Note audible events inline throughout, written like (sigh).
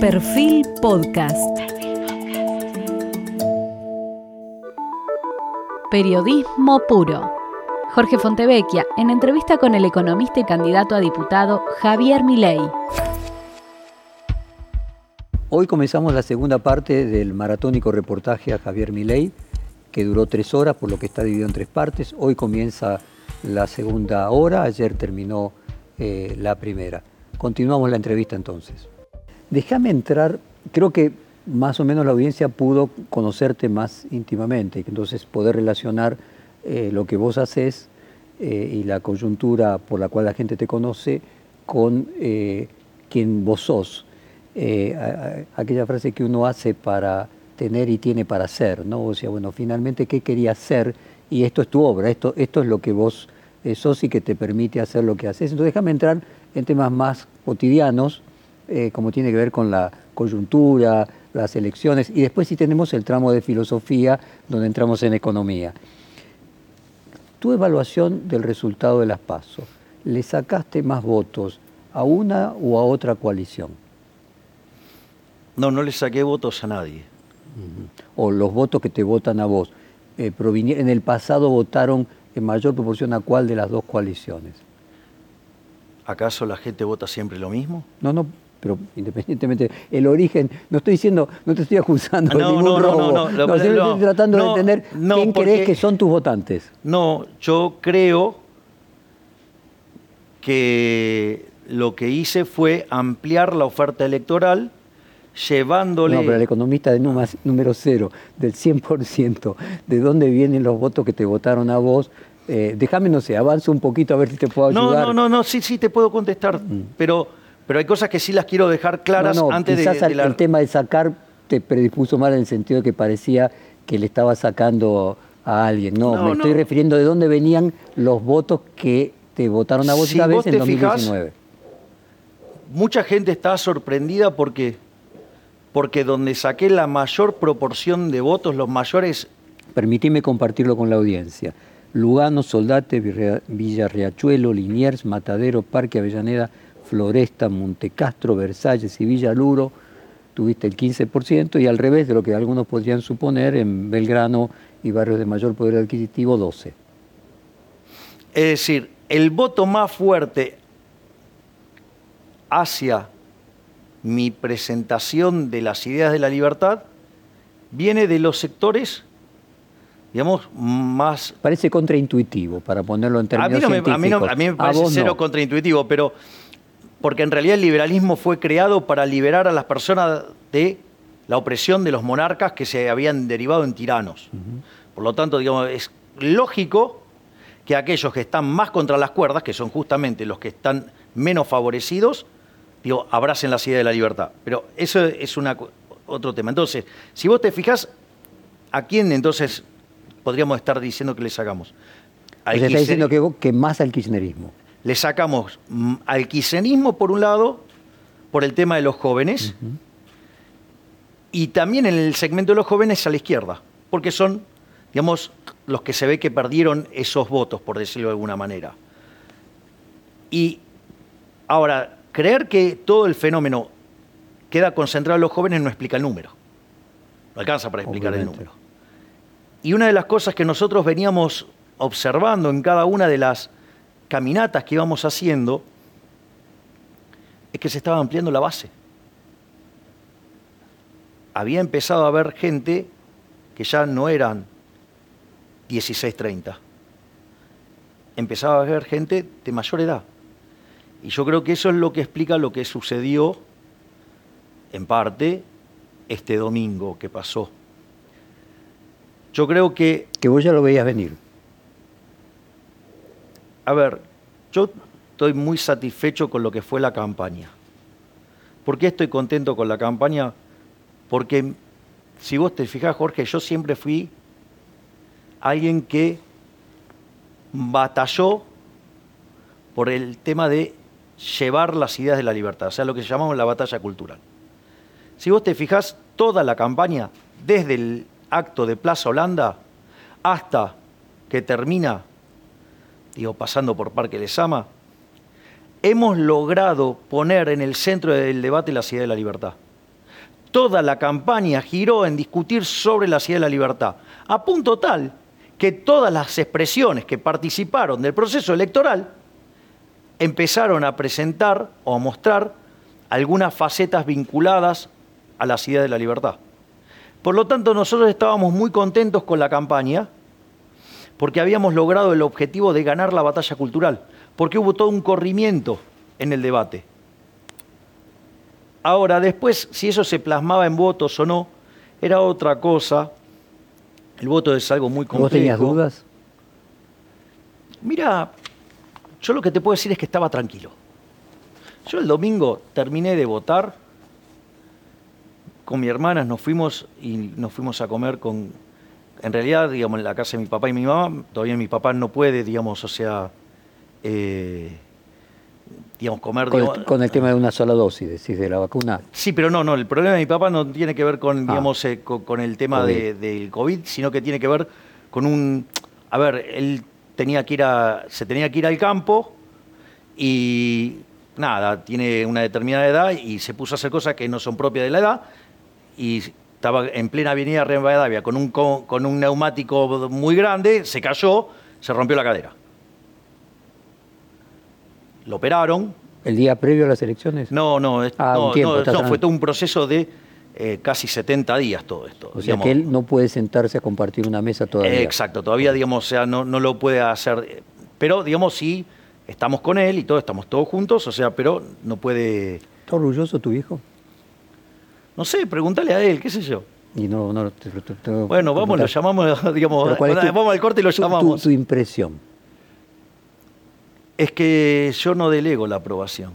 Perfil Podcast. Periodismo puro. Jorge Fontevecchia, en entrevista con el economista y candidato a diputado Javier Milei. Hoy comenzamos la segunda parte del maratónico reportaje a Javier Milei, que duró tres horas, por lo que está dividido en tres partes. Hoy comienza la segunda hora, ayer terminó eh, la primera. Continuamos la entrevista entonces. Déjame entrar, creo que más o menos la audiencia pudo conocerte más íntimamente, entonces poder relacionar eh, lo que vos haces eh, y la coyuntura por la cual la gente te conoce con quien vos sos. aquella frase que uno hace para tener y tiene para ser, ¿no? O sea, bueno, finalmente, ¿qué querías ser? Y esto es tu obra, esto, esto es lo que vos eh, sos y que te permite hacer lo que haces. Entonces, déjame entrar en temas más cotidianos, eh, como tiene que ver con la coyuntura, las elecciones, y después sí tenemos el tramo de filosofía, donde entramos en economía. Tu evaluación del resultado de las PASO, ¿le sacaste más votos a una o a otra coalición? No, no le saqué votos a nadie o los votos que te votan a vos, eh, en el pasado votaron en mayor proporción a cuál de las dos coaliciones. ¿Acaso la gente vota siempre lo mismo? No, no, pero independientemente, el origen, no estoy diciendo, no te estoy acusando de ningún no, robo. No, no, no, estoy tratando de entender quién crees que son tus votantes. No, yo creo que lo que hice fue ampliar la oferta electoral llevándole... No, pero el economista de número cero, del 100%, ¿de dónde vienen los votos que te votaron a vos? Eh, déjame, no sé, avanza un poquito a ver si te puedo ayudar. No, no, no, sí, sí, te puedo contestar, mm. pero, pero hay cosas que sí las quiero dejar claras antes de, de el tema de sacar te predispuso mal en el sentido de que parecía que le estaba sacando a alguien. No, me estoy refiriendo de dónde venían los votos que te votaron a vos vez en 2019. mucha gente está sorprendida porque porque donde saqué la mayor proporción de votos, los mayores... Permitime compartirlo con la audiencia. Lugano, Soldate, Villa Riachuelo, Liniers, Matadero, Parque Avellaneda, Floresta, Montecastro, Versalles y Villa Luro, tuviste el 15% y al revés de lo que algunos podrían suponer, en Belgrano y barrios de mayor poder adquisitivo, 12%. Es decir, el voto más fuerte hacia mi presentación de las ideas de la libertad viene de los sectores, digamos, más... Parece contraintuitivo, para ponerlo en términos a mí a, mí a mí me parece cero contraintuitivo, pero porque en realidad el liberalismo fue creado para liberar a las personas de la opresión de los monarcas que se habían derivado en tiranos. Por lo tanto, digamos, es lógico que aquellos que están más contra las cuerdas, que son justamente los que están menos favorecidos, digo, abracen la ideas de la libertad. Pero eso es una, otro tema. Entonces, si vos te fijas, ¿a quién entonces podríamos estar diciendo que le sacamos? Al está diciendo que, que, más al kirchnerismo. Le sacamos mm, al kirchnerismo, por un lado, por el tema de los jóvenes, y también en el segmento de los jóvenes a la izquierda, porque son, digamos, los que se ve que perdieron esos votos, por decirlo de alguna manera. Y ahora, creer que todo el fenómeno queda concentrado en los jóvenes no explica el número. No alcanza para explicar el número. Y una de las cosas que nosotros veníamos observando en cada una de las caminatas que íbamos haciendo es que se estaba ampliando la base. Había empezado a haber gente que ya no eran 16-30. Empezaba a haber gente de mayor edad. Y yo creo que eso es lo que explica lo que sucedió, en parte, este domingo que pasó. Yo creo que... Que vos ya lo veías venir. A ver, yo estoy muy satisfecho con lo que fue la campaña. ¿Por qué estoy contento con la campaña? Porque, si vos te fijas, Jorge, yo siempre fui alguien que batalló por el tema de llevar las ideas de la libertad, o sea, lo que llamamos la batalla cultural. Si vos te fijás, toda la campaña, desde el acto de Plaza Holanda hasta que termina, digo, pasando por Parque Lesama, hemos logrado poner en el centro del debate las ideas de la libertad. toda la campaña giró en discutir sobre la ciudad de la libertad, a punto tal que todas las expresiones que participaron del proceso electoral empezaron a presentar o a mostrar algunas facetas vinculadas a la ciudad de la libertad. Por lo tanto, nosotros estábamos muy contentos con la campaña porque habíamos logrado el objetivo de ganar la batalla cultural, porque hubo todo un corrimiento en el debate. Ahora, después, si eso se plasmaba en votos o no, era otra cosa. El voto es algo muy complejo. ¿Vos tenías dudas? Mira, yo lo que te puedo decir es que estaba tranquilo. Yo el domingo terminé de votar, con mi hermana nos fuimos y nos fuimos a comer con, en realidad, digamos, en la casa de mi papá y mi mamá, todavía mi papá no puede, digamos, o sea, eh, digamos, comer... Con, digamos- el, con el tema de una sola dosis, decís, de la vacuna. Sí, pero no, no, el problema de mi papá no tiene que ver con, Ah. digamos, eh, con, con el tema de- del COVID, sino que tiene que ver con un... A ver, él tenía que ir a, se tenía que ir al campo y nada, tiene una determinada edad y se puso a hacer cosas que no son propias de la edad y estaba en plena avenida Rivadavia con un, co- con un neumático muy grande, se cayó, se rompió la cadera. Lo operaron, ¿El día previo a las elecciones? no, no, es- Ah, no, tiempo, no, está no, tan- fue todo un proceso de eh, casi 70 días todo esto. O sea que él no puede sentarse a compartir una mesa todavía. Exacto, todavía, digamos, o sea, no, no lo puede hacer, pero, digamos, sí, estamos con él y todo, estamos todos juntos, o sea, pero no puede, ¿Está orgulloso tu hijo? No sé, pregúntale a él, qué sé yo. Y no, no, te- te- te- Bueno, vamos, lo llamamos, (laughs) digamos, Pero ¿cuál es tu- vamos al corte y lo tu- tu- llamamos. Tu, impresión. Es que yo no delego la aprobación.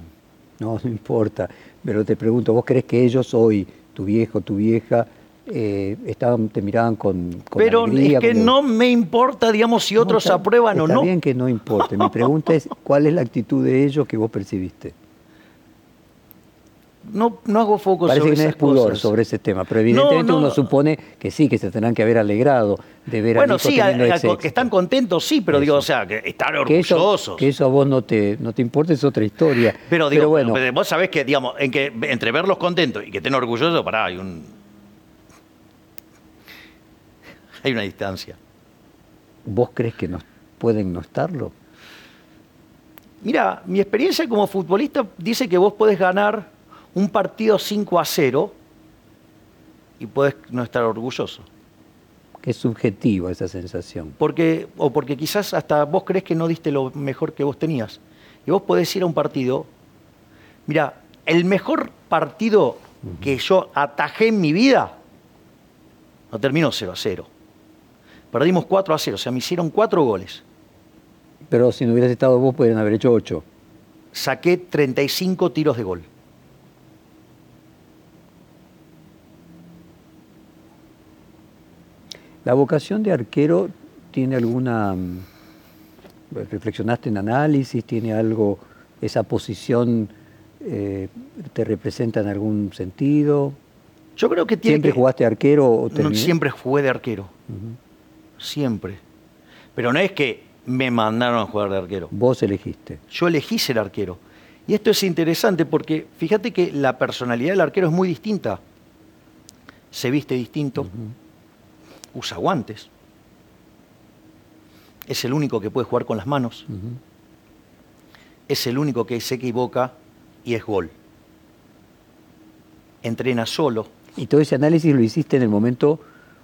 No, no importa. Pero te pregunto, ¿vos crees que ellos hoy, tu viejo, tu vieja, eh, estaban, te miraban con, con Pero alegría, es que con- no me importa, digamos, si No, otros está- aprueban o está no. bien que no importe. Mi pregunta es, (laughs) ¿cuál es la actitud de ellos que vos percibiste? No, no hago foco Parece sobre que no es esas pudor cosas. sobre ese tema, pero evidentemente no. uno supone que sí, que se tendrán que haber alegrado de ver Bueno, al hijo sí, a- teniendo a- ese que están contentos, sí, pero digo, o sea, que están que eso, orgullosos. que eso a vos no te, no te importa es otra historia. Pero digo, bueno, pero vos sabés que, digamos, en que entre verlos contentos y que estén orgullosos, pará, hay un. Hay una distancia. ¿vos crees que no, pueden no estarlo? Mira, mi experiencia como futbolista dice que vos podés ganar un partido 5 a 0 y podés no estar orgulloso. Que es subjetivo esa sensación. Porque, o porque quizás hasta vos crees que no diste lo mejor que vos tenías. Y vos podés ir a un partido. Mira, el mejor partido que yo atajé en mi vida no terminó 0 a 0. Perdimos 4 a 0, o sea, me hicieron 4 goles. Pero si no hubieras estado vos, podrían haber hecho ocho. Saqué 35 tiros de gol. ¿La vocación de arquero tiene alguna... mm, ¿Reflexionaste en análisis? ¿Tiene algo, esa posición eh, te representa en algún sentido? Yo creo que tiene ¿Siempre que- jugaste arquero o No, siempre jugué de arquero. Siempre. Pero no es que me mandaron a jugar de arquero. Vos elegiste. Yo elegí ser arquero. Y esto es interesante porque fíjate que la personalidad del arquero es muy distinta. Se viste distinto, usa guantes, es el único que puede jugar con las manos, es el único que se equivoca y es gol. Entrena solo, ¿Y todo ese análisis lo hiciste en el momento,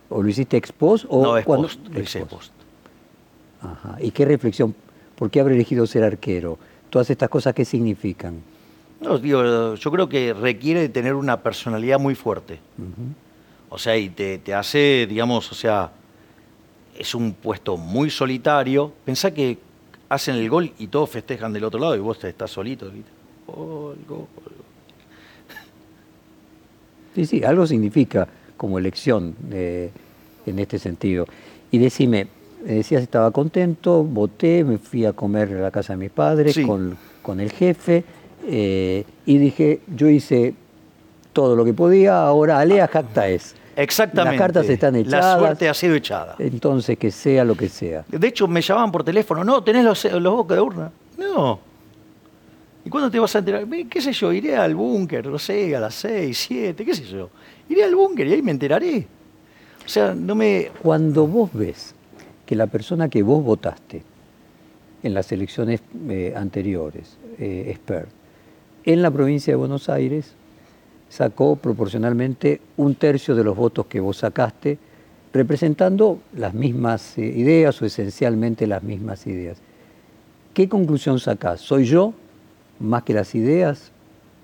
o lo hiciste ex post? O no es cuando- post, lo ex hice post. post. Ajá. ¿Y qué reflexión? ¿Por qué haber elegido ser arquero? Todas estas cosas, ¿qué significan? No, digo, yo creo que requiere de tener una personalidad muy fuerte. O sea, y te, te hace, digamos, o sea, es un puesto muy solitario. Pensá que hacen el gol y todos festejan del otro lado y vos te estás solito. ¿viste? Gol, gol. Sí, sí, algo significa como elección eh, en este sentido. Y decime, me decías estaba contento, voté, me fui a comer a la casa de mis padres Sí. con, con el jefe eh, y dije, yo hice todo lo que podía, ahora alea jacta es. Exactamente. Las cartas están La echadas. suerte ha sido echada. Entonces, que sea lo que sea. De hecho, me llamaban por teléfono. No, ¿tenés los, los bocas de urna? No. ¿Y cuándo te vas a enterar? ¿Qué sé yo? Iré al búnker, no sé, a las 6, 7, qué sé yo. Iré al búnker y ahí me enteraré. O sea, no me... Cuando vos ves que la persona que vos votaste en las elecciones eh, anteriores, eh, expert, en la provincia de Buenos Aires sacó proporcionalmente un tercio de los votos que vos sacaste, representando las mismas eh, ideas o esencialmente las mismas ideas. ¿Qué conclusión sacás? ¿Soy yo más que las ideas?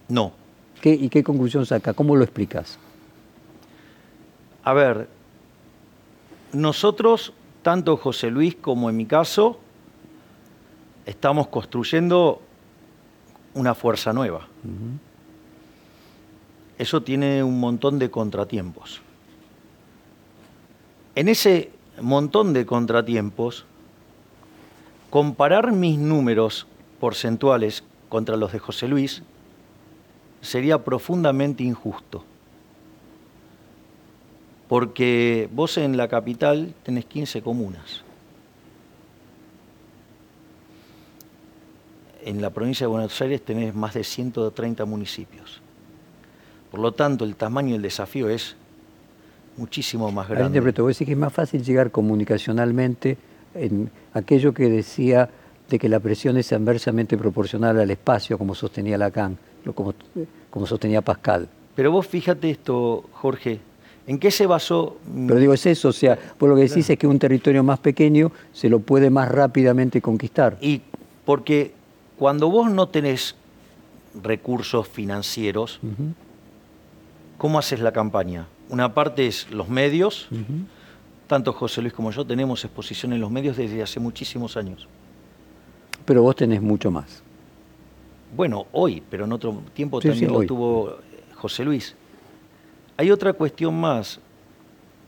No. ¿Qué, ¿Y qué conclusión sacás? ¿Cómo lo explicas? A ver, nosotros, tanto José Luis como en mi caso, estamos construyendo una fuerza nueva. Eso tiene un montón de contratiempos. En ese montón de contratiempos, comparar mis números porcentuales contra los de José Luis sería profundamente injusto. Porque vos en la capital tenés 15 comunas. En la provincia de Buenos Aires tenés más de 130 municipios. Por lo tanto, el tamaño del desafío es muchísimo más grande. interpreto, vos decís que es más fácil llegar comunicacionalmente en aquello que decía de que la presión es inversamente proporcional al espacio, como sostenía Lacan, como, como sostenía Pascal. Pero vos fíjate esto, Jorge, ¿en qué se basó? Pero digo, es eso, o sea, por lo que decís es que un territorio más pequeño se lo puede más rápidamente conquistar. Y porque cuando vos no tenés recursos financieros, ¿cómo haces la campaña? Una parte es los medios, tanto José Luis como yo tenemos exposición en los medios desde hace muchísimos años. Pero vos tenés mucho más. Bueno, hoy, pero en otro tiempo también lo tuvo José Luis. Hay otra cuestión más,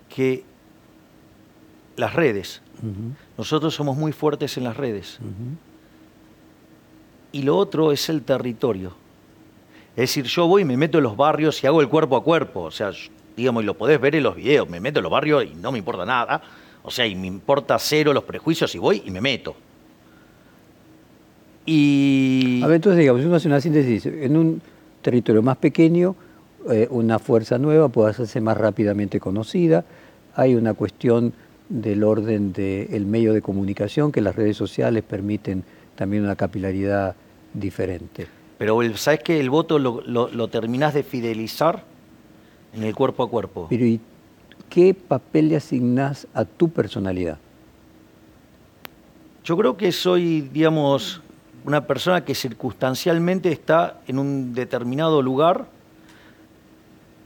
que las redes. Nosotros somos muy fuertes en las redes. Y lo otro es el territorio. Es decir, yo voy y me meto en los barrios y hago el cuerpo a cuerpo. O sea, digamos, y lo podés ver en los videos, me meto en los barrios y no me importa nada. O sea, y me importa cero los prejuicios y voy y me meto. Y... A ver, entonces digamos, uno hace una síntesis. En un territorio más pequeño, eh, una fuerza nueva puede hacerse más rápidamente conocida. Hay una cuestión del orden del medio de comunicación, que las redes sociales permiten también una capilaridad diferente. Pero ¿sabes que el voto lo, lo, terminás de fidelizar en el cuerpo a cuerpo? Pero ¿y qué papel le asignás a tu personalidad? Yo creo que soy, digamos, una persona que circunstancialmente está en un determinado lugar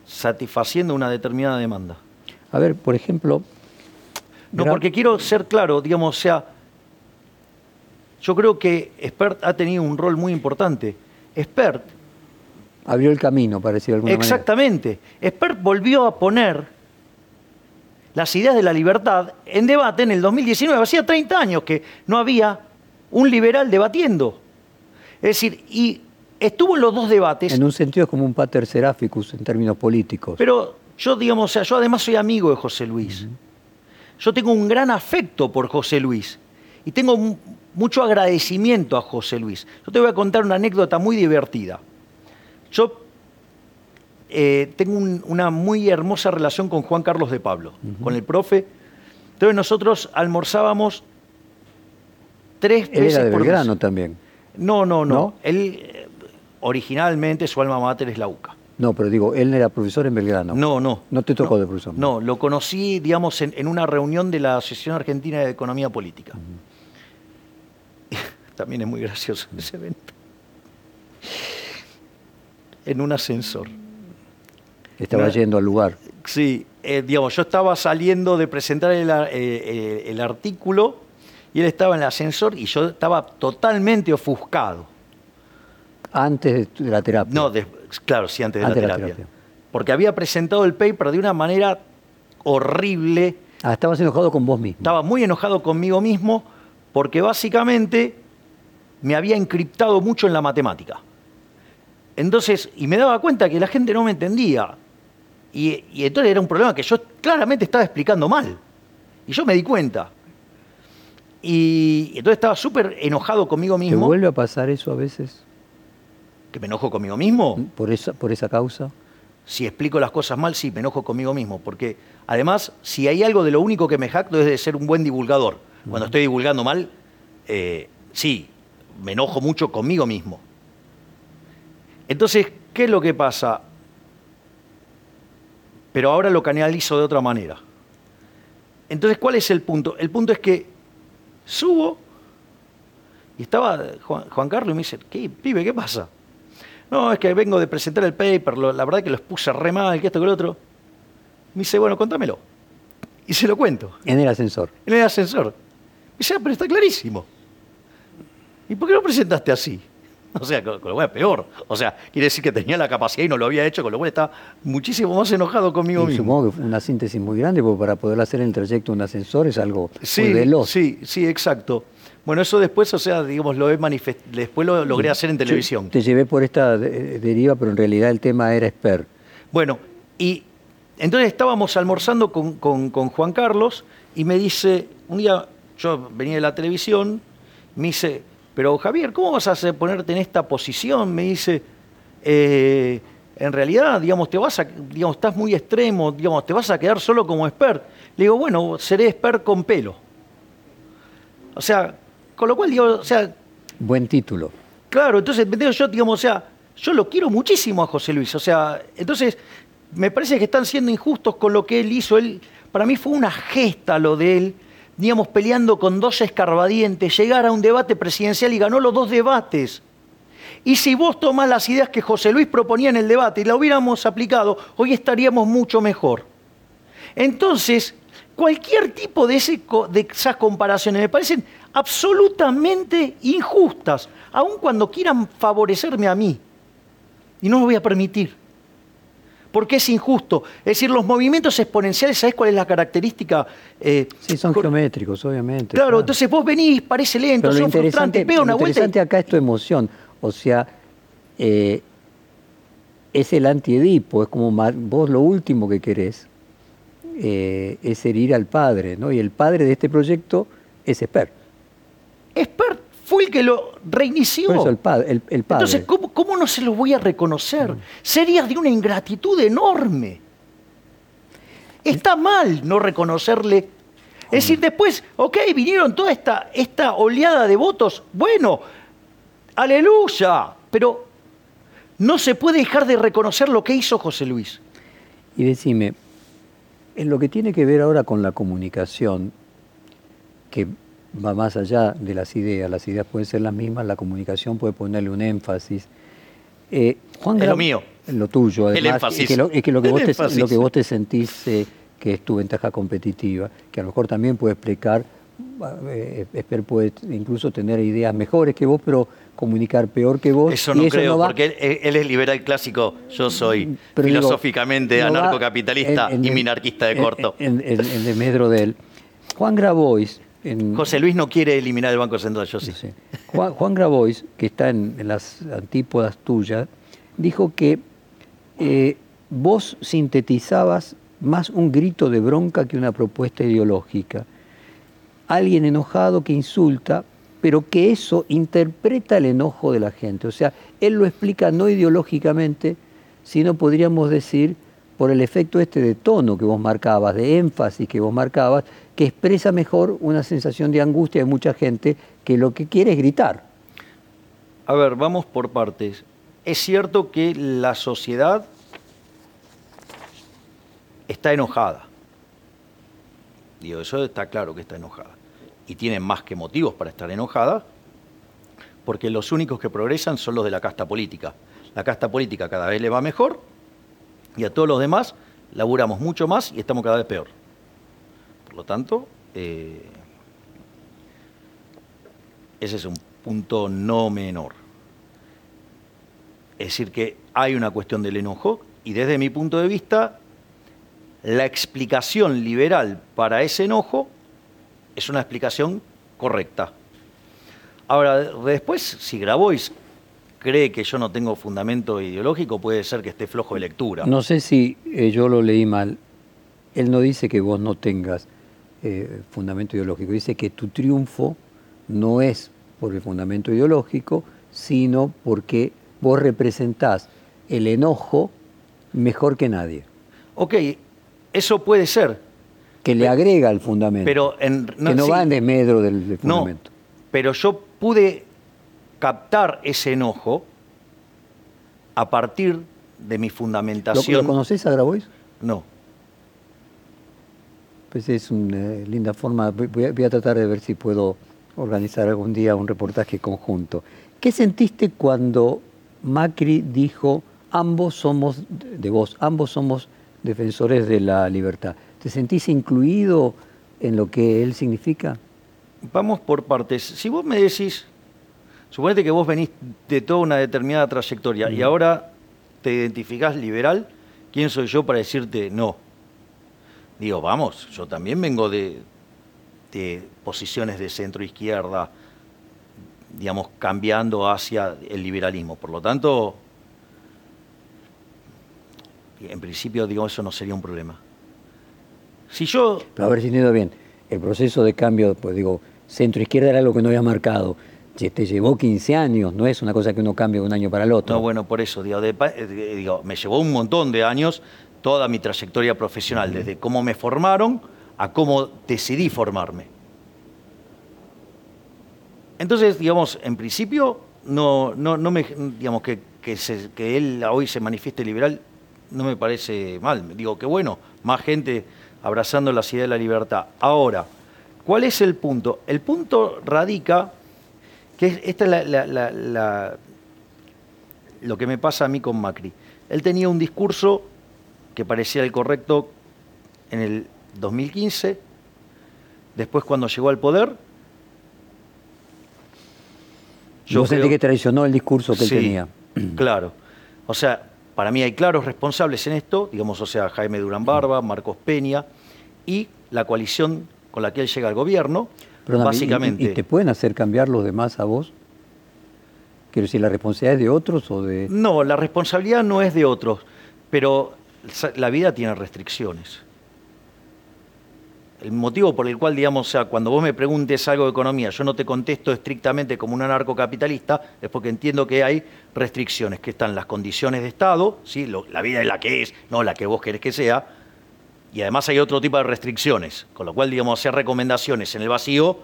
satisfaciendo una determinada demanda. A ver, por ejemplo... No, porque quiero ser claro, digamos, o sea, yo creo que Spert ha tenido un rol muy importante. Spert... Abrió el camino, parecía alguna Exactamente. Spert volvió a poner las ideas de la libertad en debate en el 2019. Hacía 30 años que no había un liberal debatiendo. Es decir, y estuvo en los dos debates. En un sentido es como un pater seraficus en términos políticos. Pero yo, digamos, o sea, yo además soy amigo de José Luis. Yo tengo un gran afecto por José Luis. Y tengo mucho agradecimiento a José Luis. Yo te voy a contar una anécdota muy divertida. Yo eh, tengo una muy hermosa relación con Juan Carlos de Pablo, con el profe. Entonces nosotros almorzábamos tres Él veces era de Belgrano también. No, no, no. Él eh, originalmente su alma mater es la UCA. No, pero digo, él era profesor en Belgrano. No, no. ¿No te tocó de profesor? No, lo conocí, digamos, en, una reunión de la Asociación Argentina de Economía Política. También es muy gracioso (laughs) ese evento. En un ascensor. Estaba yendo al lugar. Sí, eh, digamos, yo estaba saliendo de presentar el, eh, el artículo y él estaba en el ascensor y yo estaba totalmente ofuscado. Antes de la terapia. No, claro, sí, antes de, la, terapia. Porque había presentado el paper de una manera horrible. Ah, estabas enojado con vos mismo. Estaba muy enojado conmigo mismo porque básicamente me había encriptado mucho en la matemática. Entonces, y me daba cuenta que la gente no me entendía. Y, y entonces era un problema que yo claramente estaba explicando mal. Y yo me di cuenta. Y entonces estaba súper enojado conmigo mismo. ¿Te vuelve a pasar eso a veces? ¿Que me enojo conmigo mismo? ¿Por esa, por esa causa? Si explico las cosas mal, sí, me enojo conmigo mismo. Porque además, si hay algo de lo único que me jacto es de ser un buen divulgador. Cuando estoy divulgando mal, eh, sí, me enojo mucho conmigo mismo. Entonces, ¿qué es lo que pasa? Pero ahora lo canalizo de otra manera. Entonces, ¿cuál es el punto? El punto es que subo y estaba Juan, Carlos y me dice, ¿qué, pibe, qué pasa? No, es que vengo de presentar el paper, la verdad que los puse re mal, que esto, que lo otro. Me dice, bueno, contámelo. Y se lo cuento. En el ascensor. En el ascensor. Me dice, ah, pero está clarísimo. ¿Y por qué lo presentaste así? (laughs) O sea, con, lo cual es peor. O sea, quiere decir que tenía la capacidad y no lo había hecho, con lo cual está muchísimo más enojado conmigo mismo. Supongo que fue una síntesis muy grande, porque para poder hacer el trayecto de un ascensor es algo muy veloz. Sí, sí, exacto. Bueno, eso después, o sea, digamos, lo he después lo logré hacer en televisión. Te llevé por esta deriva, pero en realidad el tema era Esper. Bueno, y entonces estábamos almorzando con, con Juan Carlos y me dice, un día yo venía de la televisión, me dice, pero Javier, ¿cómo vas a ponerte en esta posición? Me dice, eh, en realidad, digamos, te vas a, digamos, estás muy extremo, digamos, te vas a quedar solo como expert. Le digo, bueno, seré expert con pelo. O sea, con lo cual digo, o sea. Buen título. Claro, entonces, yo, digamos, o sea, yo lo quiero muchísimo a José Luis. O sea, entonces, me parece que están siendo injustos con lo que él hizo. Él, para mí fue una gesta lo de él digamos, peleando con dos escarbadientes, llegar a un debate presidencial y ganó los dos debates. Y si vos tomás las ideas que José Luis proponía en el debate y la hubiéramos aplicado, hoy estaríamos mucho mejor. Entonces, cualquier tipo de, de esas comparaciones me parecen absolutamente injustas, aun cuando quieran favorecerme a mí. Y no lo voy a permitir porque es injusto. Es decir, los movimientos exponenciales, ¿sabes cuál es la característica? Eh, sí, son geométricos, obviamente. Claro, entonces vos venís, parece lento, son frustrantes, pega una lo interesante acá es tu emoción. O sea, eh, es el antiedipo, es como vos lo último que querés eh, es herir al padre, ¿no? Y el padre de este proyecto es Esper. Esper fue el que lo reinició. el, padre, Entonces, ¿cómo, no se lo voy a reconocer? Mm. Sería de una ingratitud enorme. Está mal no reconocerle. Es decir, mm. después, ok, vinieron toda esta, esta oleada de votos. Bueno, aleluya. Pero no se puede dejar de reconocer lo que hizo José Luis. Y decime, en lo que tiene que ver ahora con la comunicación, que va más allá de las ideas, las ideas pueden ser las mismas, la comunicación puede ponerle un énfasis. Eh, Juan es lo mío. Lo tuyo, además. El énfasis. Es que lo, que, vos te, lo que vos te sentís eh, que es tu ventaja competitiva, que a lo mejor también puede explicar, eh, Esper puede incluso tener ideas mejores que vos, pero comunicar peor que vos. Eso no creo, porque él, es liberal clásico, yo soy mm, filosóficamente anarcocapitalista y minarquista de corto. En, el desmedro de él. Juan Grabois, José Luis no quiere eliminar el Banco Central, yo sí. Juan, Grabois, que está en, las antípodas tuyas, dijo que eh, vos sintetizabas más un grito de bronca que una propuesta ideológica. Alguien enojado que insulta, pero que eso interpreta el enojo de la gente. O sea, él lo explica no ideológicamente, sino podríamos decir por el efecto este de tono que vos marcabas, de énfasis que vos marcabas, que expresa mejor una sensación de angustia de mucha gente que lo que quiere es gritar. A ver, vamos por partes. Es cierto que la sociedad está enojada. Digo, eso está claro que está enojada. Y tiene más que motivos para estar enojada, porque los únicos que progresan son los de la casta política. La casta política cada vez le va mejor y a todos los demás laburamos mucho más y estamos cada vez peor. Por lo tanto, eh, ese es un punto no menor. Es decir, que hay una cuestión del enojo y desde mi punto de vista, la explicación liberal para ese enojo es una explicación correcta. Ahora, después, si Grabois cree que yo no tengo fundamento ideológico, puede ser que esté flojo de lectura. No sé si eh, yo lo leí mal. Él no dice que vos no tengas eh, fundamento ideológico, dice que tu triunfo no es por el fundamento ideológico, sino porque vos representás el enojo mejor que nadie. Ok, eso puede ser. Que le agrega al fundamento. Pero en, que no va en desmedro del, del fundamento. No, pero yo pude captar ese enojo a partir de mi fundamentación. ¿Lo, conoces a Grabois? No. Pues es una linda forma. Voy a, voy a, tratar de ver si puedo organizar algún día un reportaje conjunto. ¿Qué sentiste cuando Macri dijo ambos somos de vos, ambos somos defensores de la libertad? ¿Te sentís incluido en lo que él significa? Vamos por partes. Si vos me decís, suponete que vos venís de toda una determinada trayectoria y ahora te identificás liberal, ¿quién soy yo para decirte no? Digo, vamos, yo también vengo de, de posiciones de centro izquierda, digamos, cambiando hacia el liberalismo. Por lo tanto, en principio, digo, eso no sería un problema. Si yo... Pero a ver si entiendo bien, el proceso de cambio, pues digo, centro-izquierda era algo que no había marcado. Te llevó 15 años, no es una cosa que uno cambia de un año para el otro. No, bueno, por eso, digo, de, digo, me llevó un montón de años toda mi trayectoria profesional, desde cómo me formaron a cómo decidí formarme. Entonces, digamos, en principio, no, no, no me, digamos, que, que, se, que él hoy se manifieste liberal no me parece mal. Digo, que bueno, más gente abrazando la ideas de la libertad. Ahora, ¿cuál es el punto? El punto radica, que esta es la, la, la, lo que me pasa a mí con Macri. Él tenía un discurso que parecía el correcto en el 2015, después cuando llegó al poder... Yo sentí que traicionó el discurso que sí, él tenía. (clears throat) Claro. O sea, para mí hay claros responsables en esto, digamos, o sea, Jaime Durán Barba, Marcos Peña y la coalición con la que él llega al gobierno, Perdóname, básicamente. ¿y, ¿Y te pueden hacer cambiar los demás a vos? Quiero decir, ¿la responsabilidad es de otros o de...? No, la responsabilidad no es de otros, pero la vida tiene restricciones. El motivo por el cual, digamos, o sea, cuando vos me preguntes algo de economía, yo no te contesto estrictamente como un anarcocapitalista, es porque entiendo que hay restricciones, que están las condiciones de Estado, ¿sí? La vida es la que es, no la que vos querés que sea, y además hay otro tipo de restricciones, con lo cual, digamos, hacer recomendaciones en el vacío,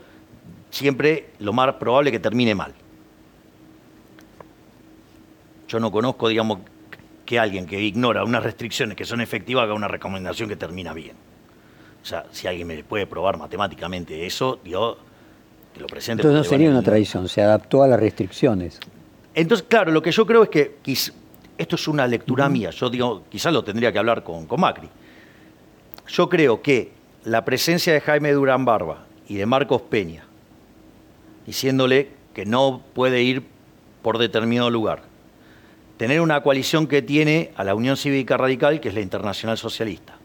siempre lo más probable que termine mal. Yo no conozco, digamos, que alguien que ignora unas restricciones que son efectivas haga una recomendación que termina bien. O sea, si alguien me puede probar matemáticamente eso, yo que lo presente. Entonces no sería una tradición, se adaptó a las restricciones. Entonces, claro, lo que yo creo es que esto es una lectura mía, yo digo, quizás lo tendría que hablar con, con Macri. Yo creo que la presencia de Jaime Durán Barba y de Marcos Peña, diciéndole que no puede ir por determinado lugar, tener una coalición que tiene a la Unión Cívica Radical, que es la Internacional Socialista,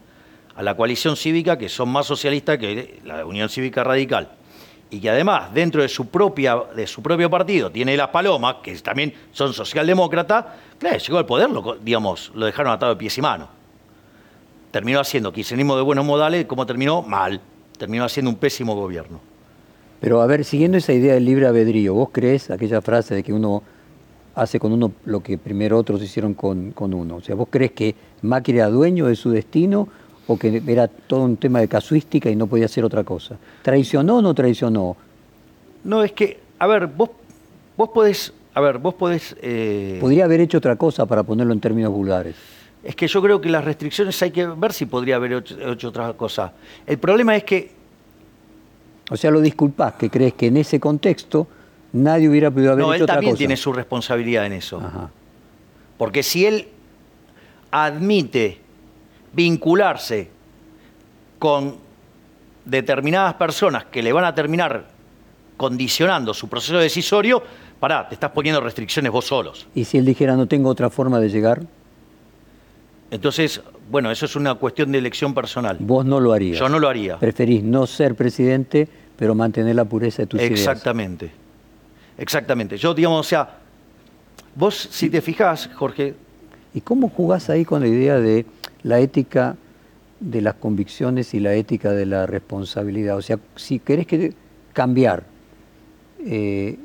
a la coalición cívica, que son más socialistas que la Unión Cívica Radical, y que además dentro de su, propia, de su propio partido tiene las palomas, que también son socialdemócratas, claro, llegó al poder, digamos, lo dejaron atado de pies y manos. Terminó haciendo kirchnerismo de buenos modales, ¿cómo terminó? Mal. Terminó haciendo un pésimo gobierno. Pero a ver, siguiendo esa idea del libre albedrío, ¿vos crees aquella frase de que uno hace con uno lo que primero otros hicieron con, con uno? O sea, ¿vos crees que Macri era dueño de su destino o que era todo un tema de casuística y no podía hacer otra cosa. ¿Traicionó o no traicionó? No, es que, a ver, vos, vos podés, a ver, vos podés... Eh... Podría haber hecho otra cosa para ponerlo en términos vulgares. Es que yo creo que las restricciones hay que ver si podría haber hecho, otra cosa. El problema es que... O sea, lo disculpás, que crees que en ese contexto nadie hubiera podido haber no, hecho otra cosa. No, él también tiene su responsabilidad en eso. Ajá. Porque si él admite vincularse con determinadas personas que le van a terminar condicionando su proceso decisorio, pará, te estás poniendo restricciones vos solos. ¿Y si él dijera no tengo otra forma de llegar? Entonces, bueno, eso es una cuestión de elección personal. Vos no lo harías. Yo no lo haría. Preferís no ser presidente, pero mantener la pureza de tus Exactamente. ideas. Exactamente. Yo, digamos, o sea, vos, si te fijás, Jorge. ¿Y cómo jugás ahí con la idea de la ética de las convicciones y la ética de la responsabilidad. O sea, si querés que cambiar, eh,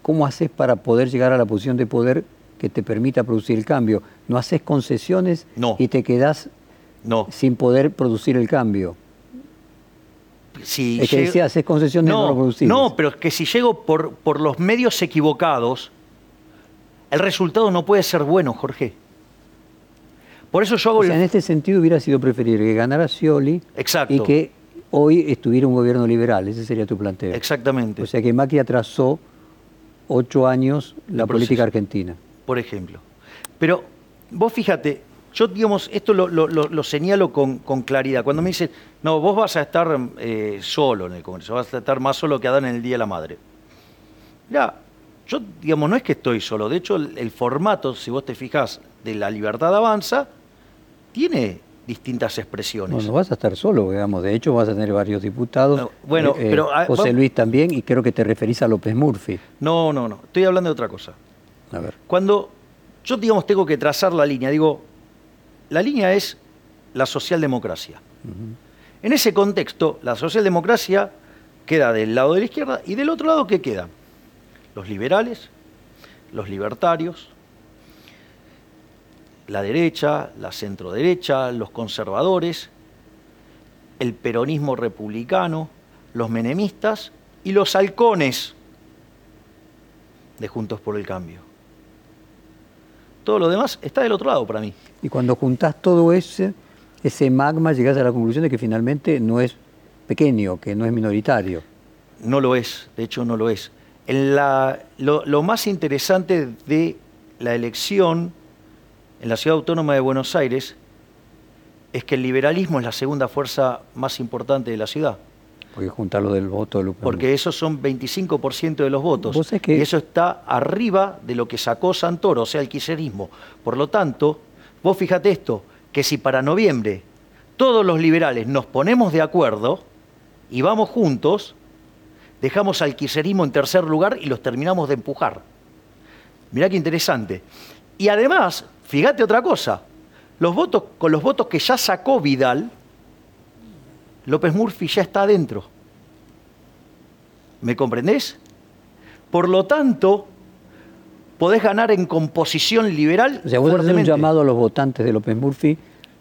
¿cómo haces para poder llegar a la posición de poder que te permita producir el cambio. No haces concesiones No. y te quedás No. sin poder producir el cambio. Si Es que llego- decía, haces concesiones no, lo producís. no, pero es que si llego por, por los medios equivocados, el resultado no puede ser bueno, Jorge. Por eso yo hago O sea, el- en este sentido hubiera sido preferible que ganara Scioli Exacto. y que hoy estuviera un gobierno liberal. Ese sería tu planteo. Exactamente. O sea que Macri atrasó ocho años la política argentina. Por ejemplo. Pero vos fíjate, yo digamos, esto lo, lo- lo- lo señalo con, con claridad. Cuando me dicen, no, vos vas a estar eh, solo en el Congreso, vas a estar más solo que Adán en el Día de la Madre. Mira, yo, digamos, no es que estoy solo. De hecho, el, el formato, si vos te fijás, de la libertad avanza, tiene distintas expresiones. No, no vas a estar solo, digamos. De hecho, vas a tener varios diputados. No, bueno, Eh, eh, pero, ah, José Luis también, y creo que te referís a López Murphy. no, no, no. Estoy hablando de otra cosa. A ver. Cuando yo, digamos, tengo que trazar la línea, digo, la línea es la socialdemocracia. En ese contexto, la socialdemocracia queda del lado de la izquierda y del otro lado, ¿qué quedan? Los liberales, los libertarios, la derecha, la centroderecha, los conservadores, el peronismo republicano, los menemistas y los halcones de Juntos por el Cambio. Todo lo demás está del otro lado para mí. Y cuando juntás todo ese, ese magma, llegás a la conclusión de que finalmente no es pequeño, que no es minoritario. No lo es, de hecho no lo es. En la- lo, lo más interesante de la elección en la ciudad autónoma de Buenos Aires es que el liberalismo es la segunda fuerza más importante de la ciudad, Porque juntar lo del voto de porque esos son 25% de los votos. Vos que- Y eso está arriba de lo que sacó Santoro, o sea, el kirchnerismo. Por lo tanto, vos fíjate esto, que si para noviembre todos los liberales nos ponemos de acuerdo y vamos juntos, dejamos al kirchnerismo en tercer lugar y los terminamos de empujar. Mirá qué interesante. Y además, fíjate otra cosa, los votos, con los votos que ya sacó Vidal, López Murphy ya está adentro. ¿Me comprendés? Por lo tanto, podés ganar en composición liberal. O sea, vos haces un llamado a los votantes de López Murphy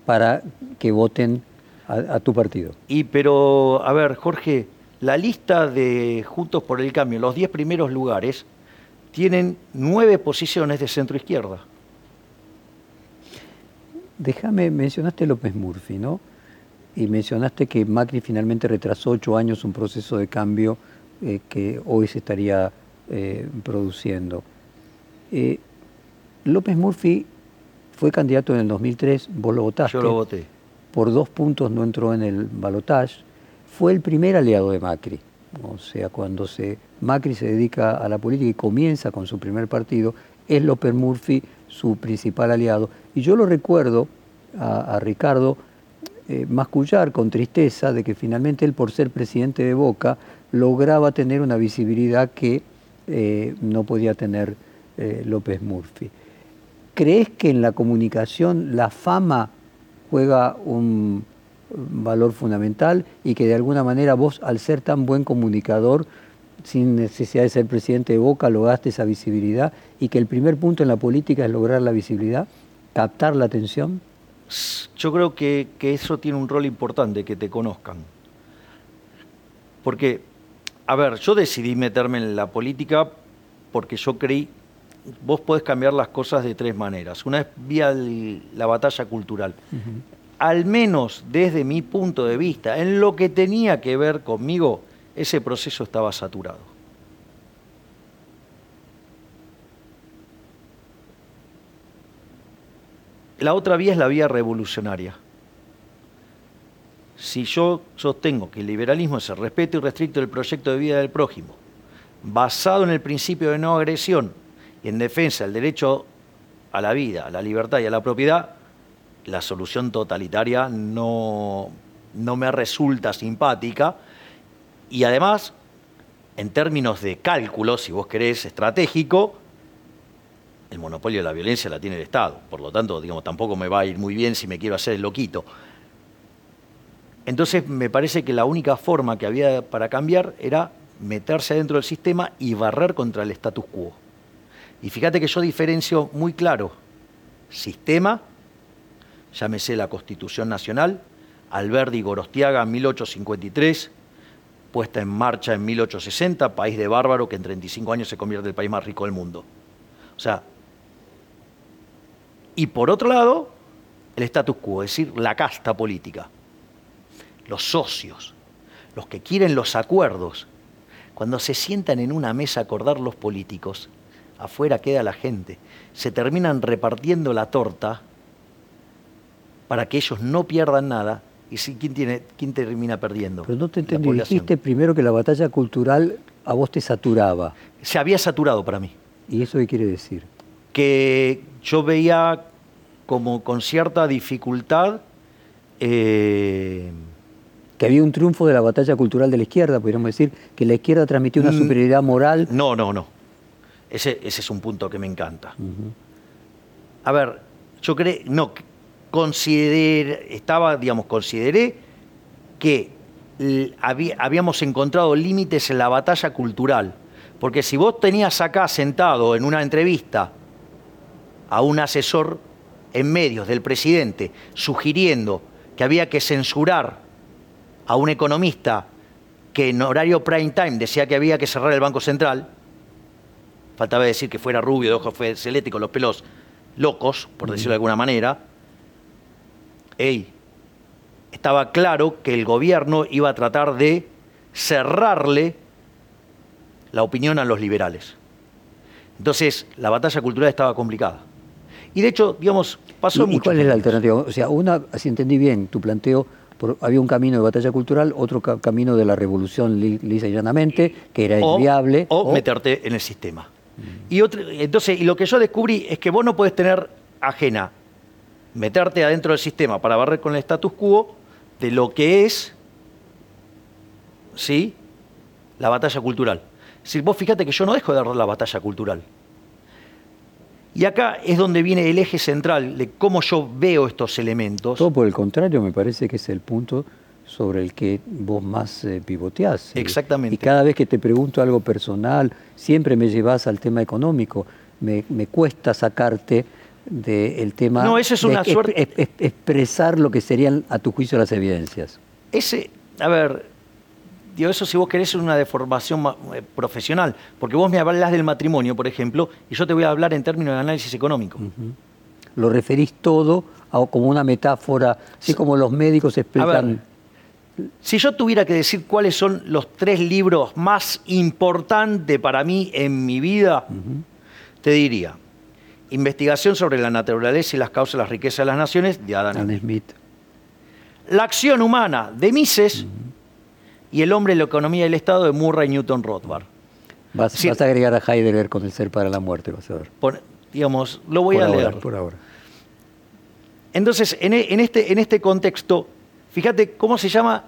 para que voten a, a tu partido. Y pero, a ver, Jorge, la lista de Juntos por el Cambio, los 10 primeros lugares, tienen nueve posiciones de centro izquierda. Déjame, mencionaste López Murphy, ¿no? Y mencionaste que Macri finalmente retrasó ocho años un proceso de cambio eh, que hoy se estaría eh, produciendo. Eh, López Murphy fue candidato en el 2003, vos lo votaste. Yo lo voté. Por dos puntos no entró en el balotaje. Fue el primer aliado de Macri. O sea, cuando se, Macri se dedica a la política y comienza con su primer partido, es López Murphy su principal aliado. Y yo lo recuerdo a, a Ricardo eh, mascullar con tristeza de que finalmente él, por ser presidente de Boca, lograba tener una visibilidad que eh, no podía tener eh, López Murphy. ¿Crees que en la comunicación la fama juega un valor fundamental y que de alguna manera vos, al ser tan buen comunicador, sin necesidad de ser presidente de Boca, lograste esa visibilidad y que el primer punto en la política es lograr la visibilidad, captar la atención? Yo creo que, que eso tiene un rol importante, que te conozcan. Porque, a ver, yo decidí meterme en la política porque yo creí, vos podés cambiar las cosas de tres maneras. Una es vía el- la batalla cultural. Al menos desde mi punto de vista, en lo que tenía que ver conmigo, ese proceso estaba saturado. La otra vía es la vía revolucionaria. Si yo sostengo que el liberalismo es el respeto irrestricto del proyecto de vida del prójimo, basado en el principio de no agresión y en defensa del derecho a la vida, a la libertad y a la propiedad, la solución totalitaria no, no me resulta simpática. Y además, en términos de cálculo, si vos querés, estratégico, el monopolio de la violencia la tiene el Estado. Por lo tanto, digamos, tampoco me va a ir muy bien si me quiero hacer el loquito. Entonces, me parece que la única forma que había para cambiar era meterse adentro del sistema y barrer contra el status quo. Y fíjate que yo diferencio muy claro sistema, llámese la Constitución Nacional, Alberdi Gorostiaga, 1853, puesta en marcha en 1860, país de bárbaro que en 35 años se convierte en el país más rico del mundo. O sea, y por otro lado, el status quo, es decir, la casta política, los socios, los que quieren los acuerdos. Cuando se sientan en una mesa a acordar los políticos, afuera queda la gente, se terminan repartiendo la torta para que ellos no pierdan nada ¿Y si, ¿quién, tiene, quién termina perdiendo? Pero no te entendí. Dijiste primero que la batalla cultural a vos te saturaba. Se había saturado para mí. ¿Y eso qué quiere decir? Que yo veía como con cierta dificultad... Eh, que había un triunfo de la batalla cultural de la izquierda, podríamos decir, que la izquierda transmitió una mm, superioridad moral. No, no, no. Ese, ese es un punto que me encanta. A ver, yo creo, no, consideré, estaba, digamos, consideré que habíamos encontrado límites en la batalla cultural. Porque si vos tenías acá sentado en una entrevista a un asesor en medios del presidente sugiriendo que había que censurar a un economista que en horario prime time decía que había que cerrar el Banco Central, faltaba decir que fuera rubio, de ojos celeste con los pelos locos, por decirlo de alguna manera, estaba claro que el gobierno iba a tratar de cerrarle la opinión a los liberales. Entonces, la batalla cultural estaba complicada. Y de hecho, digamos, pasó mucho. ¿Y cuál es la alternativa? O sea, una, si entendí bien tu planteo, había un camino de batalla cultural, otro camino de la revolución lisa y llanamente, que era inviable. O, meterte en el sistema. Y entonces, y lo que yo descubrí es que vos no podés tener ajena meterte adentro del sistema para barrer con el status quo de lo que es ¿sí? la batalla cultural. Si vos fíjate que yo no dejo de dar la batalla cultural. Y acá es donde viene el eje central de cómo yo veo estos elementos. Todo por el contrario, me parece que es el punto sobre el que vos más eh, pivoteás. Exactamente. Y cada vez que te pregunto algo personal, siempre me llevas al tema económico. Me, me cuesta sacarte del tema no, eso es una suerte... expresar lo que serían, a tu juicio, las evidencias. Ese, a ver, digo, eso si vos querés es una deformación eh, profesional, porque vos me hablas del matrimonio, por ejemplo, y yo te voy a hablar en términos de análisis económico. Lo referís todo como una metáfora, así como los médicos explican... si yo tuviera que decir cuáles son los tres libros más importantes para mí en mi vida, te diría, Investigación sobre la naturaleza y las causas de las riquezas de las naciones, de Adam, Smith. La acción humana, de Mises. Y El hombre, la economía y el Estado, de Murray Newton Rothbard. Vas, a agregar a Heidegger con el ser para la muerte, vas a ver. digamos, lo voy a leer. Por ahora. Entonces, en, e, este, en este contexto, fíjate cómo se llama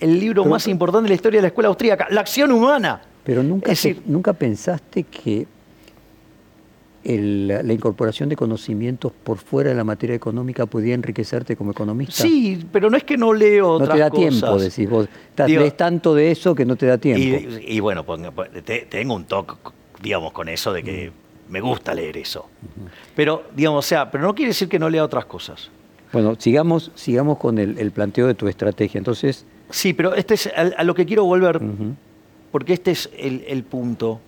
el libro más importante de la historia de la escuela austríaca, La acción humana. Pero nunca, nunca pensaste que la incorporación de conocimientos por fuera de la materia económica podía enriquecerte como economista? Sí, pero no es que no leo otras No te da tiempo, decís vos. lees tanto de eso que no te da tiempo. Y, bueno, pues, tengo un toque, digamos, con eso de que me gusta leer eso. Pero, digamos, o sea, pero no quiere decir que no lea otras cosas. Bueno, sigamos, sigamos con el, planteo de tu estrategia. Entonces. Sí, pero este es a, lo que quiero volver, porque este es el, el punto.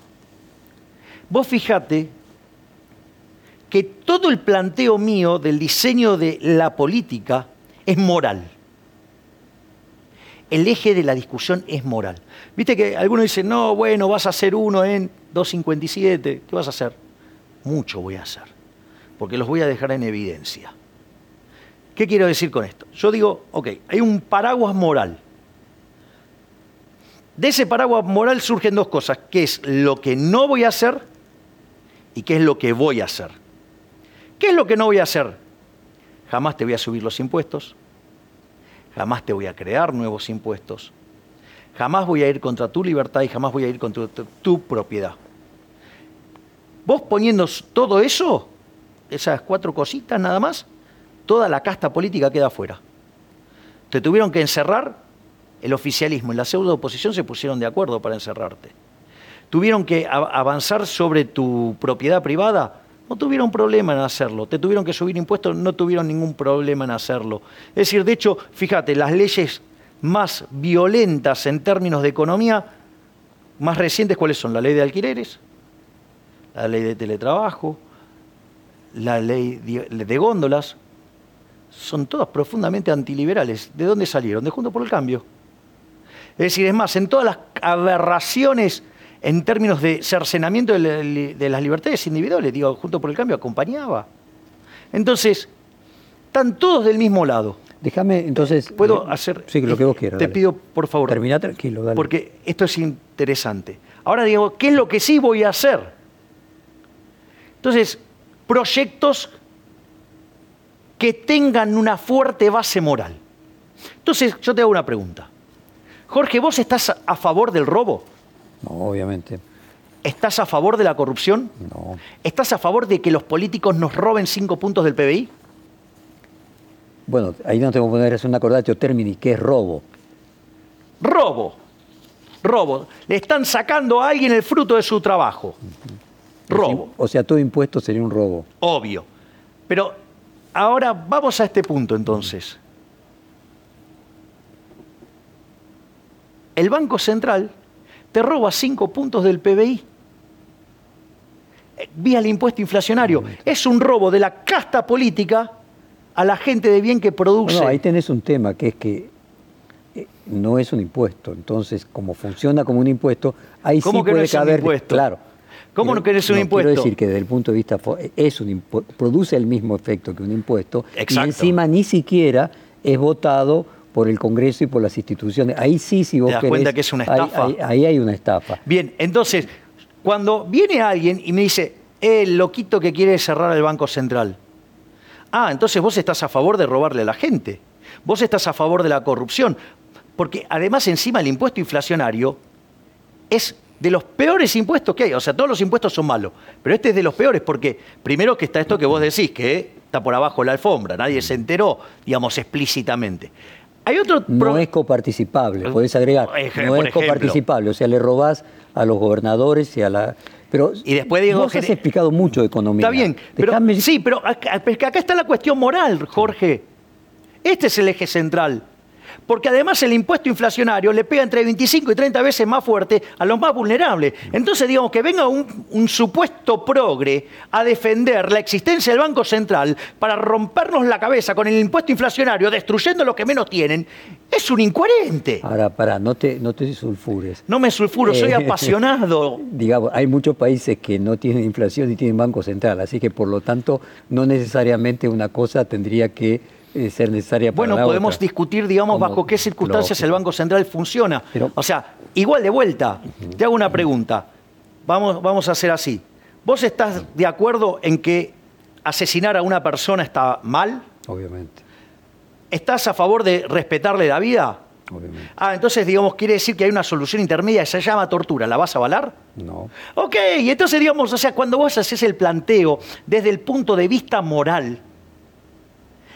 Vos fijate que todo el planteo mío del diseño de la política es moral. El eje de la discusión es moral. Viste que algunos dicen, no, bueno, vas a hacer uno en 257. ¿Qué vas a hacer? Mucho voy a hacer, porque los voy a dejar en evidencia. ¿Qué quiero decir con esto? Yo digo, ok, hay un paraguas moral. De ese paraguas moral surgen dos cosas, que es lo que no voy a hacer y qué es lo que voy a hacer. ¿Qué es lo que no voy a hacer? Jamás te voy a subir los impuestos, jamás te voy a crear nuevos impuestos, jamás voy a ir contra tu libertad y jamás voy a ir contra tu, propiedad. Vos poniendo todo eso, esas cuatro cositas nada más, toda la casta política queda afuera. Te tuvieron que encerrar, el oficialismo y la pseudo oposición se pusieron de acuerdo para encerrarte. tuvieron que avanzar sobre tu propiedad privada, no tuvieron problema en hacerlo. Te tuvieron que subir impuestos, no tuvieron ningún problema en hacerlo. Es decir, de hecho, fíjate, las leyes más violentas en términos de economía, más recientes, ¿cuáles son? La ley de alquileres, la ley de teletrabajo, la ley de góndolas, son todas profundamente antiliberales. ¿De dónde salieron? De Junto por el Cambio. Es decir, es más, en todas las aberraciones en términos de cercenamiento de, la- de las libertades individuales, digo, Junto por el Cambio acompañaba. Entonces, están todos del mismo lado. Déjame entonces. ¿Puedo eh, hacer? Sí, lo que vos quieras. Te dale. pido, por favor. Terminá tranquilo, dale. Porque esto es interesante. Ahora digo, ¿qué es lo que sí voy a hacer? Entonces, proyectos que tengan una fuerte base moral. Entonces, yo te hago una pregunta. Jorge, ¿vos estás a favor del robo? No, obviamente. ¿Estás a favor de la corrupción? No. ¿Estás a favor de que los políticos nos roben cinco puntos del PBI? Bueno, ahí no tengo que poner es un acordatio termini, que es robo. Robo. Robo. Le están sacando a alguien el fruto de su trabajo. Robo. O sea, todo impuesto sería un robo. Obvio. Pero ahora vamos a este punto entonces. El Banco Central te roba cinco puntos del PBI eh, vía el impuesto inflacionario. Es un robo de la casta política a la gente de bien que produce. No, ahí tenés un tema que es que eh, no es un impuesto. Entonces, como funciona como un impuesto, ahí ¿Cómo sí que no puede es un caber. impuesto? Claro. ¿Cómo no que no es un impuesto? Quiero decir que desde el punto de vista es un produce el mismo efecto que un impuesto Exacto. y encima ni siquiera es votado por el Congreso y por las instituciones. Ahí sí, si vos das querés, cuenta que es una estafa? Ahí, ahí hay una estafa. Bien, entonces, cuando viene alguien y me dice, "Eh, el loquito que quiere cerrar el Banco Central. Ah, entonces vos estás a favor de robarle a la gente. Vos estás a favor de la corrupción. Porque además encima el impuesto inflacionario es de los peores impuestos que hay. O sea, todos los impuestos son malos. Pero este es de los peores porque primero que está esto que vos decís, que está por abajo la alfombra. Nadie se enteró, digamos, explícitamente. Hay otro No es coparticipable, podés agregar. No es coparticipable, o sea, le robás a los gobernadores y a la. Pero Y después digo vos has explicado mucho de economía. Está bien, pero, Dejame- sí, pero acá, es que acá está la cuestión moral, Jorge. Este es el eje central. Porque además el impuesto inflacionario le pega entre 25 y 30 veces más fuerte a los más vulnerables. Entonces, digamos, que venga un, un supuesto progre a defender la existencia del Banco Central para rompernos la cabeza con el impuesto inflacionario, destruyendo los que menos tienen, es un incoherente. Ahora, pará, no te, no te sulfures. No me sulfuro, soy Eh, apasionado. (laughs) Digamos, hay muchos países que no tienen inflación y tienen banco central, así que por lo tanto no necesariamente una cosa tendría que ser necesaria para Bueno, la podemos otra. discutir, digamos, Como- bajo qué circunstancias el Banco Central funciona. Pero- o sea, igual de vuelta, te hago una pregunta. Vamos, vamos a hacer así. ¿Vos estás de acuerdo en que asesinar a una persona está mal? Obviamente, ¿Estás a favor de respetarle la vida? obviamente. Ah, entonces, digamos, quiere decir que hay una solución intermedia, se llama tortura. ¿La vas a avalar? No. Ok, y entonces digamos, o sea, cuando vos haces el planteo desde el punto de vista moral,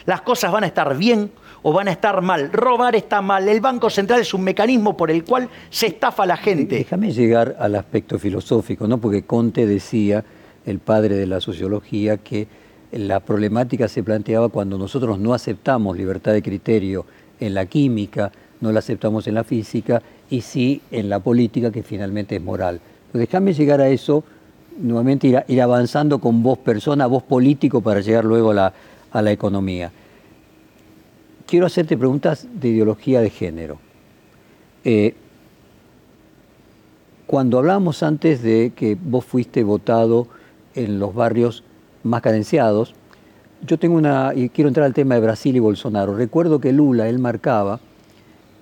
las cosas van a estar bien o van a estar mal. Robar está mal. El Banco Central es un mecanismo por el cual se estafa a la gente. Déjame llegar al aspecto filosófico, ¿no? Porque Conte decía, el padre de la sociología, que la problemática se planteaba cuando nosotros no aceptamos libertad de criterio en la química, no la aceptamos en la física y sí en la política, que finalmente es moral. Pero déjame llegar a eso, nuevamente ir, avanzando con vos persona, vos político, para llegar luego a la, a la economía. Quiero hacerte preguntas de ideología de género. Eh, cuando hablábamos antes de que vos fuiste votado en los barrios más carenciados, yo tengo una, y quiero entrar al tema de Brasil y Bolsonaro. Recuerdo que Lula, él marcaba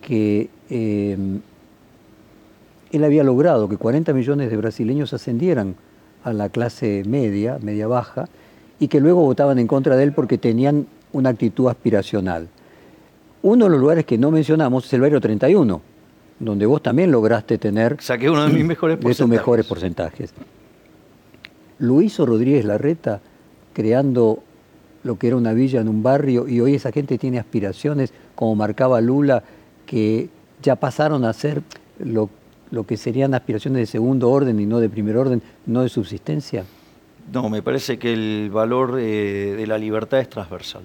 que eh, él había logrado que 40 millones de brasileños ascendieran a la clase media, media baja, y que luego votaban en contra de él porque tenían una actitud aspiracional. Uno de los lugares que no mencionamos es el barrio 31, donde vos también lograste tener Saqué uno de mis mejores (clears throat) de tus porcentajes. mejores porcentajes. Lo hizo Rodríguez Larreta creando lo que era una villa en un barrio y hoy esa gente tiene aspiraciones, como marcaba Lula, que ya pasaron a ser lo, lo que serían aspiraciones de segundo orden y no de primer orden, no de subsistencia? No, me parece que el valor eh, de la libertad es transversal.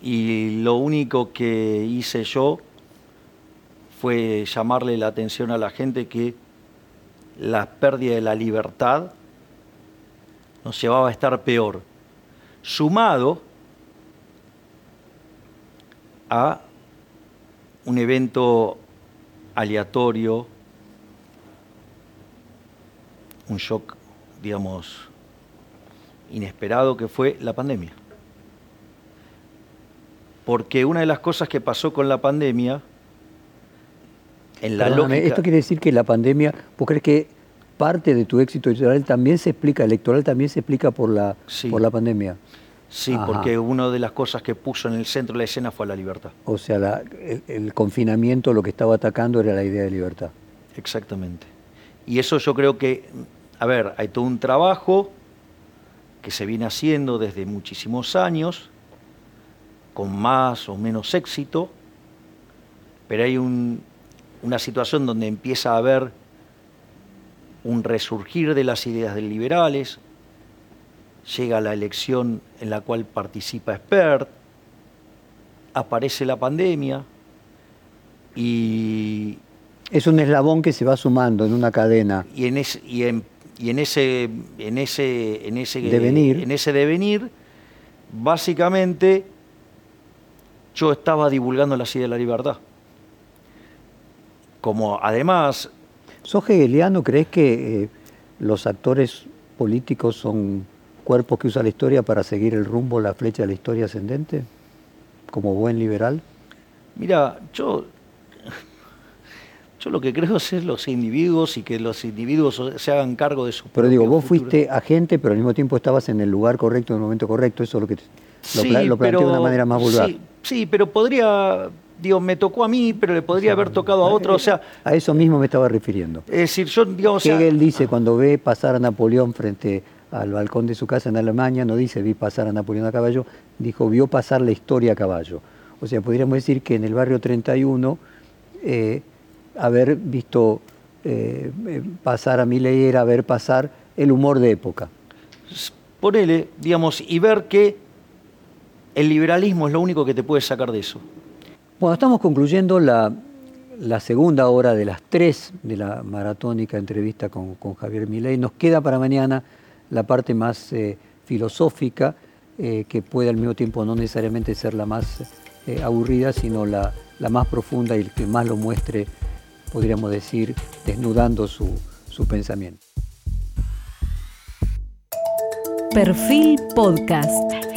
Y lo único que hice yo fue llamarle la atención a la gente que la pérdida de la libertad nos llevaba a estar peor, sumado a un evento aleatorio, un shock, digamos, inesperado que fue la pandemia. Porque una de las cosas que pasó con la pandemia, en la lógica... Esto quiere decir que la pandemia, ¿vos crees que parte de tu éxito electoral también se explica, electoral también se explica por la, por la pandemia? Sí, porque una de las cosas que puso en el centro de la escena fue la libertad. O sea, el, confinamiento lo que estaba atacando era la idea de libertad. Exactamente. Y eso yo creo que, a ver, hay todo un trabajo que se viene haciendo desde muchísimos años, con más o menos éxito, pero hay una situación donde empieza a haber un resurgir de las ideas liberales, llega la elección en la cual participa Expert, aparece la pandemia y... Es un eslabón que se va sumando en una cadena. Y en, ese, y en, ese, en, ese, en, ese, devenir. en ese devenir, básicamente, yo estaba divulgando la ideas de la libertad. Como además... ¿Sos hegeliano? ¿Crees que eh, los actores políticos son cuerpos que usa la historia para seguir el rumbo, la flecha de la historia ascendente, como buen liberal? Mira, yo, yo lo que creo es los individuos y que los individuos se hagan cargo de su Pero digo, vos fuiste agente, pero al mismo tiempo estabas en el lugar correcto, en el momento correcto, eso es lo que lo, planteo de una manera más vulgar. Sí, sí, pero podría, digo, me tocó a mí, pero le podría haber tocado a otro, o sea... A eso mismo me estaba refiriendo. Es decir, yo, digamos... Hegel dice, cuando ve pasar a Napoleón frente al balcón de su casa en Alemania, no dice vi pasar a Napoleón a caballo, dijo vio pasar la historia a caballo. O sea, podríamos decir que en el barrio 31, eh, haber visto eh, pasar a Milei era ver pasar el humor de época. Ponele, digamos, y ver que el liberalismo es lo único que te puede sacar de eso. Bueno, estamos concluyendo la, segunda hora de las tres de la maratónica entrevista con, con Javier Milei. Nos queda para mañana la parte más eh, filosófica, eh, que puede al mismo tiempo no necesariamente ser la más eh, aburrida, sino la, la, más profunda y el que más lo muestre, podríamos decir, desnudando su, su pensamiento. Perfil Podcast.